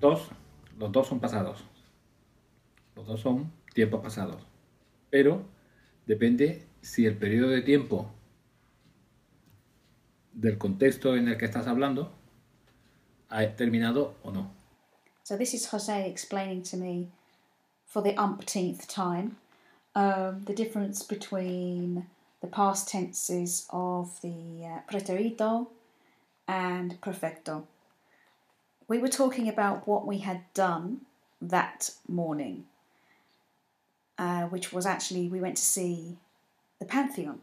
dos, los dos son pasados. Los dos son tiempos pasados. Pero depende si el periodo de tiempo del contexto en el que estás hablando ha terminado o no. So this is Jose explaining to me for the umpteenth time um, the difference between the past tenses of the uh, preterito and perfecto. We were talking about what we had done that morning, uh, which was actually we went to see the Pantheon,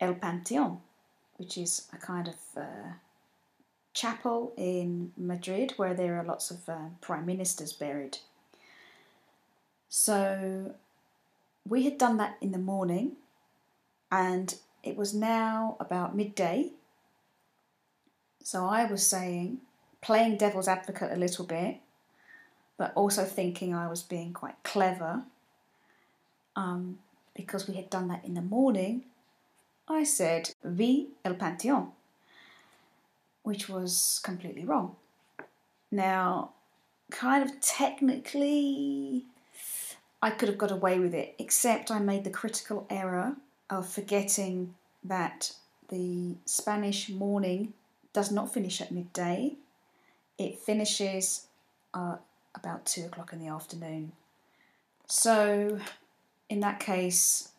El Panteón, which is a kind of uh, chapel in Madrid where there are lots of uh, prime ministers buried. So we had done that in the morning, and it was now about midday. So I was saying, playing devil's advocate a little bit, but also thinking I was being quite clever um, because we had done that in the morning. I said, Vi el Panteón, which was completely wrong. Now, kind of technically, I could have got away with it, except I made the critical error of forgetting that the Spanish morning does not finish at midday. It finishes uh, about two o'clock in the afternoon. So, in that case,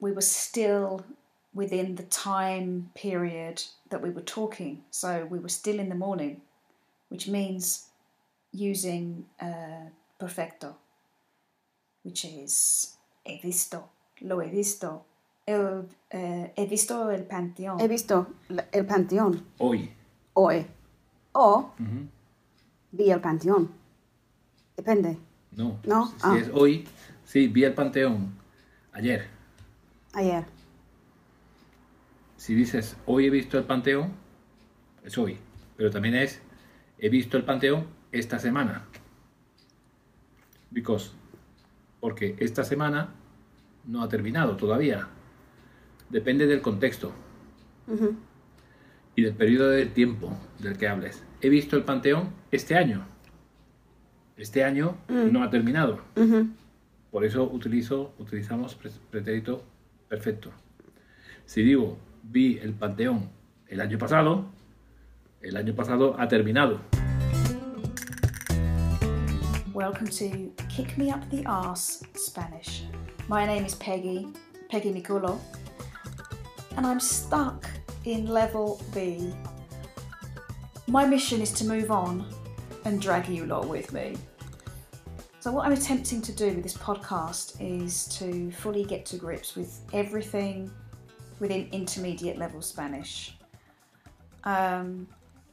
we were still within the time period that we were talking. So, we were still in the morning, which means using uh, perfecto, which is he visto, lo he visto, el, uh, he visto el panteón. He visto el panteón Hoy. hoy. O Ujú. Vi el panteón. Depende. No. No, Si ah. es hoy, sí, vi el panteón ayer. Ayer. Si dices hoy he visto el panteón, es hoy. Pero también es he visto el panteón esta semana. Because. Porque esta semana no ha terminado todavía. Depende del contexto y del periodo de tiempo del que hables. He visto el panteón este año. Este año no ha terminado. Por eso utilizo, utilizamos pre- pretérito perfecto. Si digo vi el panteón el año pasado, el año pasado ha terminado. Welcome to Kick Me Up the Arse Spanish. My name is Peggy, Peggy Migulo, and I'm stuck in level B. My mission is to move on and drag you lot with me. So, what I'm attempting to do with this podcast is to fully get to grips with everything within intermediate level Spanish. Um,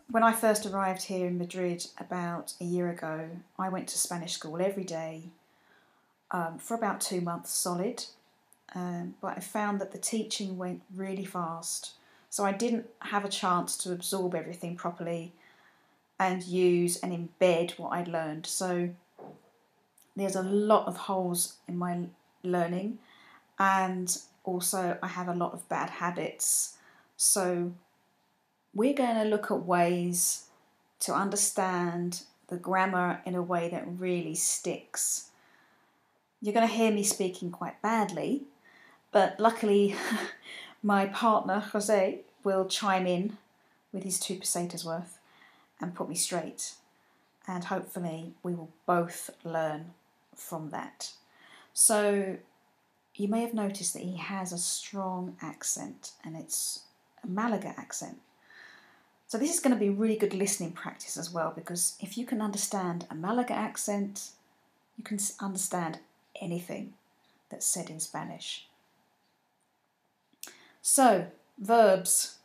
when I first arrived here in Madrid about a year ago, I went to Spanish school every day um, for about two months solid. Um, but I found that the teaching went really fast, so I didn't have a chance to absorb everything properly and use and embed what I'd learned. So there's a lot of holes in my learning, and also I have a lot of bad habits. So we're going to look at ways to understand the grammar in a way that really sticks. You're going to hear me speaking quite badly, but luckily, my partner Jose will chime in with his two pesetas worth and put me straight. And hopefully, we will both learn from that. So, you may have noticed that he has a strong accent, and it's a Malaga accent. So this is going to be really good listening practice as well because if you can understand a Malaga accent, you can understand anything that's said in Spanish. So, verbs.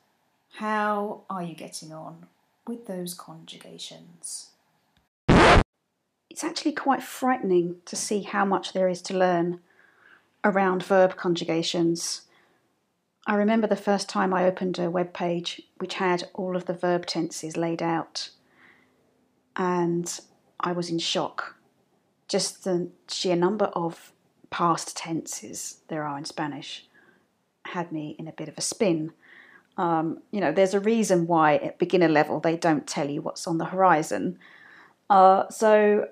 How are you getting on with those conjugations? It's actually quite frightening to see how much there is to learn around verb conjugations. I remember the first time I opened a web page which had all of the verb tenses laid out, and I was in shock. Just the sheer number of past tenses there are in Spanish had me in a bit of a spin. Um, you know, there's a reason why at beginner level they don't tell you what's on the horizon Uh, so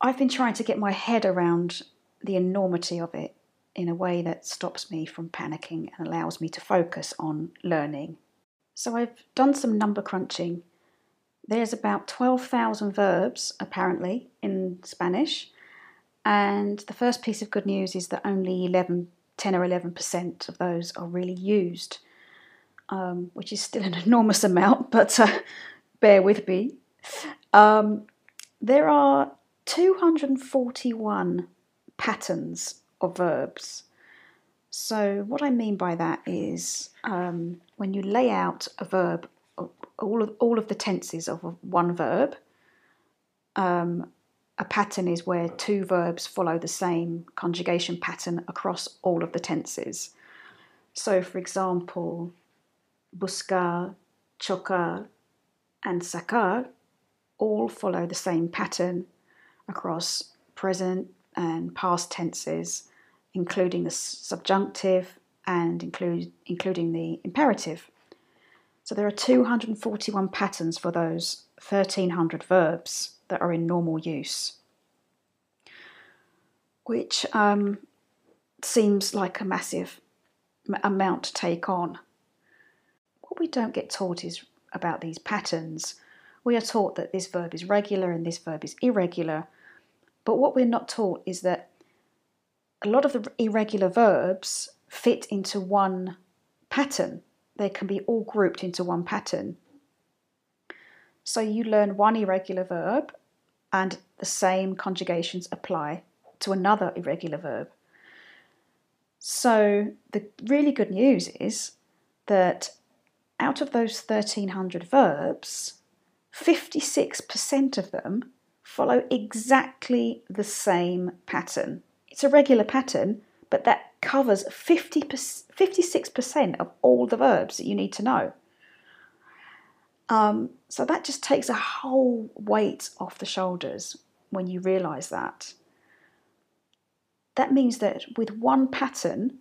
I've been trying to get my head around the enormity of it in a way that stops me from panicking and allows me to focus on learning. So I've done some number crunching. There's about 12,000 verbs apparently in Spanish, and the first piece of good news is that only 11, 10 or 11% of those are really used, um, which is still an enormous amount, but uh, bear with me. Um, there are 241 patterns of verbs. So, what I mean by that is um, when you lay out a verb, all of, all of the tenses of one verb, um, a pattern is where two verbs follow the same conjugation pattern across all of the tenses. So, for example, buscar, chocar, and sacar all follow the same pattern across present and past tenses, including the subjunctive and include, including the imperative. So there are 241 patterns for those 1300 verbs that are in normal use, which um, seems like a massive amount to take on. What we don't get taught is about these patterns. We are taught that this verb is regular and this verb is irregular, but what we're not taught is that a lot of the irregular verbs fit into one pattern. They can be all grouped into one pattern. So you learn one irregular verb and the same conjugations apply to another irregular verb. So the really good news is that out of those 1300 verbs, 56% of them follow exactly the same pattern. It's a regular pattern, but that covers 50 56% of all the verbs that you need to know. Um, so that just takes a whole weight off the shoulders when you realize that. That means that with one pattern,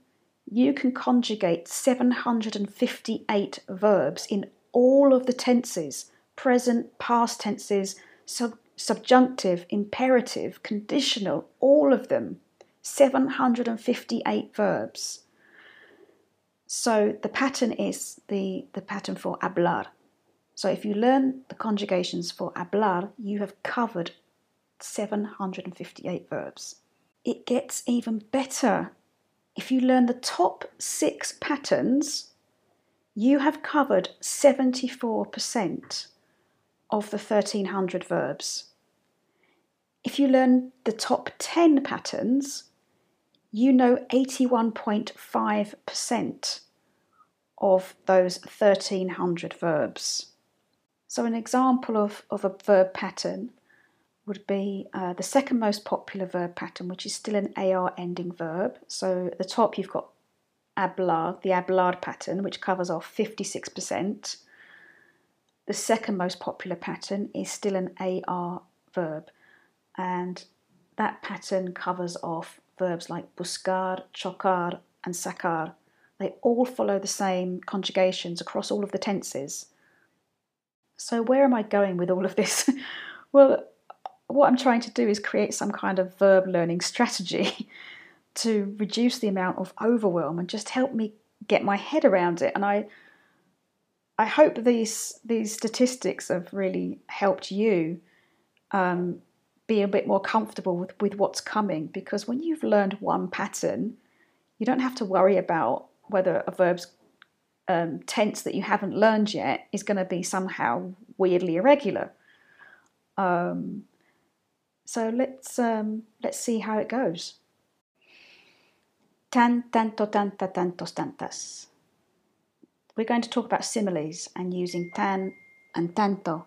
you can conjugate 758 verbs in all of the tenses present, past tenses, sub- subjunctive, imperative, conditional, all of them. 758 verbs. So the pattern is the, the pattern for hablar. So if you learn the conjugations for hablar, you have covered 758 verbs. It gets even better. If you learn the top six patterns, you have covered 74% of the 1300 verbs. If you learn the top 10 patterns, you know 81.5% of those 1300 verbs. So, an example of, of a verb pattern would be uh, the second most popular verb pattern, which is still an AR ending verb. So, at the top, you've got hablar, the hablar pattern, which covers off 56%. The second most popular pattern is still an AR verb, and that pattern covers off verbs like buscar, chocar, and sacar. They all follow the same conjugations across all of the tenses. So, where am I going with all of this? well, what I'm trying to do is create some kind of verb learning strategy to reduce the amount of overwhelm and just help me get my head around it. And I, I hope these these statistics have really helped you um, be a bit more comfortable with, with what's coming because when you've learned one pattern, you don't have to worry about whether a verb's um, tense that you haven't learned yet is going to be somehow weirdly irregular. Um, so let's um, let's see how it goes. Tan, tanto, tanta, tantos, tantas. We're going to talk about similes and using tan and tanto.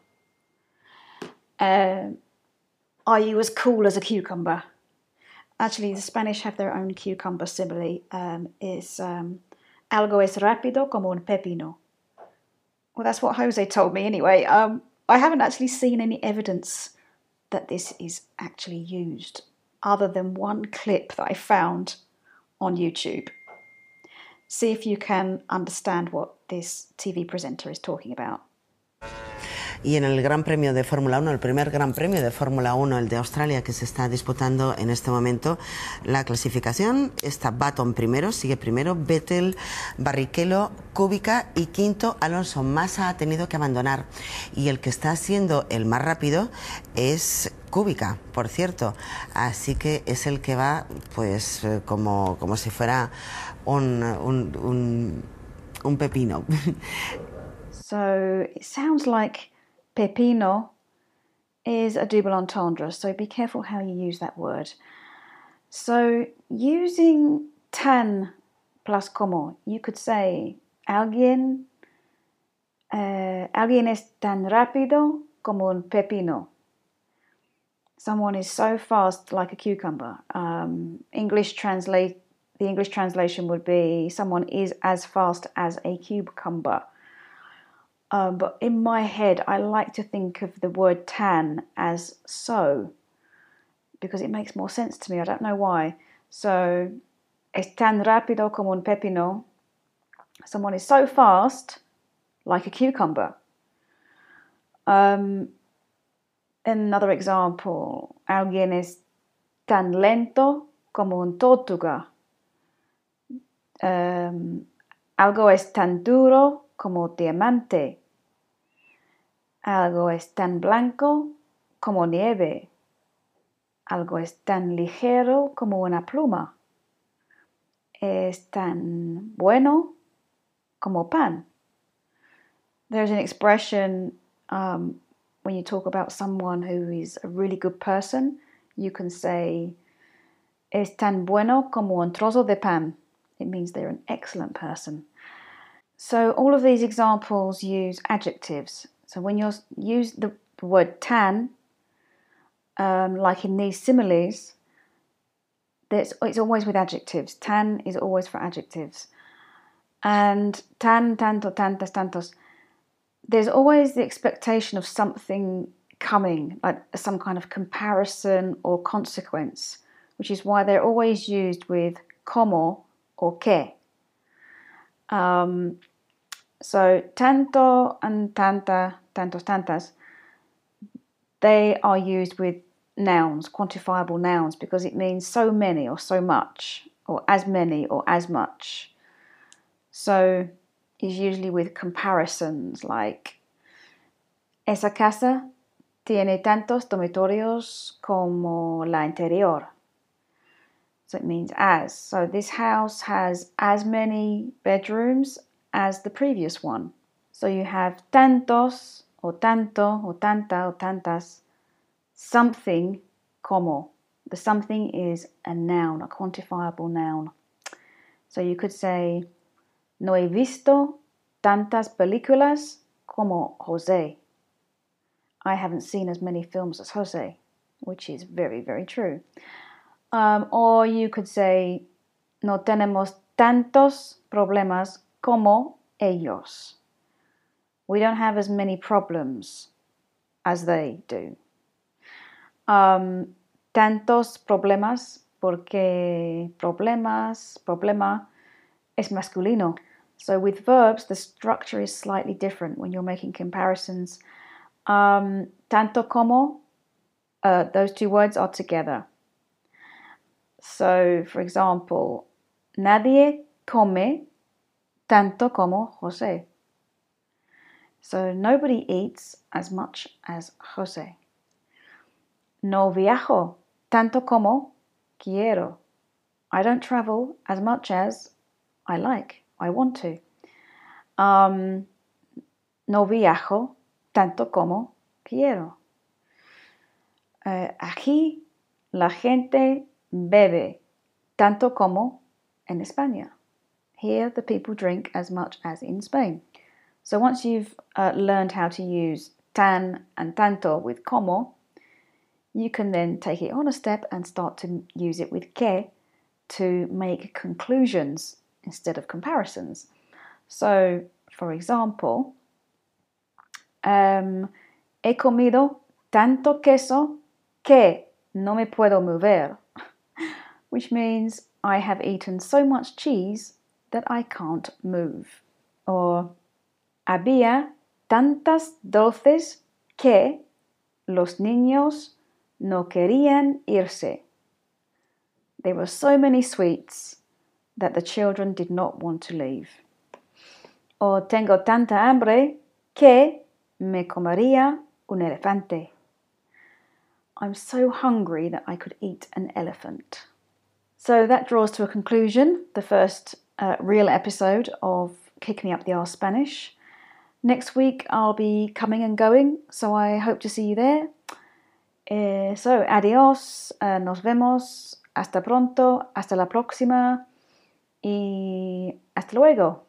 Uh, are you as cool as a cucumber? Actually, the Spanish have their own cucumber simile. Um, is um, algo es rápido como un pepino. Well, that's what Jose told me anyway. Um, I haven't actually seen any evidence that this is actually used, other than one clip that I found on YouTube. See if you can understand what this TV presenter is talking about. Y en el Gran Premio de Fórmula 1, el primer Gran Premio de Fórmula 1, el de Australia, que se está disputando en este momento, la clasificación está Baton primero, sigue primero, Vettel, Barrichello, Kubica y quinto Alonso. Massa ha tenido que abandonar. Y el que está siendo el más rápido es Kubica, por cierto. Así que es el que va, pues, eh, como, como si fuera un, un, un, un pepino. So it sounds like pepino is a double entendre, so be careful how you use that word. So using tan plus como, you could say alguien, uh, alguien es tan rápido como un pepino. Someone is so fast like a cucumber. Um, English translate the English translation would be someone is as fast as a cucumber. Um, but in my head, I like to think of the word tan as so because it makes more sense to me. I don't know why. So, es tan rápido como un pepino. Someone is so fast, like a cucumber. Um, another example, alguien es tan lento como un tortuga. Um, algo es tan duro como diamante. Algo es tan blanco como nieve. Algo es tan ligero como una pluma. Es tan bueno como pan. There's an expression um, when you talk about someone who is a really good person, you can say, es tan bueno como un trozo de pan. It means they're an excellent person. So all of these examples use adjectives. So when you use the, word tan, um, like in these similes, it's always with adjectives. Tan is always for adjectives. And tan, tanto, tantas, tantos, there's always the expectation of something coming, like some kind of comparison or consequence, which is why they're always used with como or que. Um, so tanto and tanta, tantos, tantas, they are used with nouns, quantifiable nouns, because it means so many or so much, or as many or as much. So is usually with comparisons like esa casa tiene tantos dormitorios como la anterior. So it means as. So this house has as many bedrooms as the previous one. So you have tantos o tanto o tanta o tantas, something como. The something is a noun, a quantifiable noun. So you could say, no he visto tantas películas como Jose. I haven't seen as many films as Jose, which is very, very true. Um, or you could say, no tenemos tantos problemas como ellos. We don't have as many problems as they do. Um, tantos problemas porque problemas, problema es masculino. So with verbs, the structure is slightly different when you're making comparisons. Um, tanto como, uh, those two words are together. So, for example, nadie come tanto como Jose. So, nobody eats as much as Jose. No viajo tanto como quiero. I don't travel as much as I like, I want to. Um, no viajo tanto como quiero. Uh, aquí la gente bebe tanto como en España. Here the people drink as much as in Spain. So once you've uh, learned how to use tan and tanto with como, you can then take it on a step and start to use it with que to make conclusions instead of comparisons. So, for example, um, he comido tanto queso que no me puedo mover, which means I have eaten so much cheese that I can't move. Or había tantas dulces que los niños no querían irse. There were so many sweets that the children did not want to leave. O tengo tanta hambre que me comería un elefante. I'm so hungry that I could eat an elephant. So that draws to a conclusion the first uh, real episode of Kick Me Up the Arse Spanish. Next week I'll be coming and going, so I hope to see you there. Eh, so, adiós, uh, nos vemos, hasta pronto, hasta la próxima y hasta luego.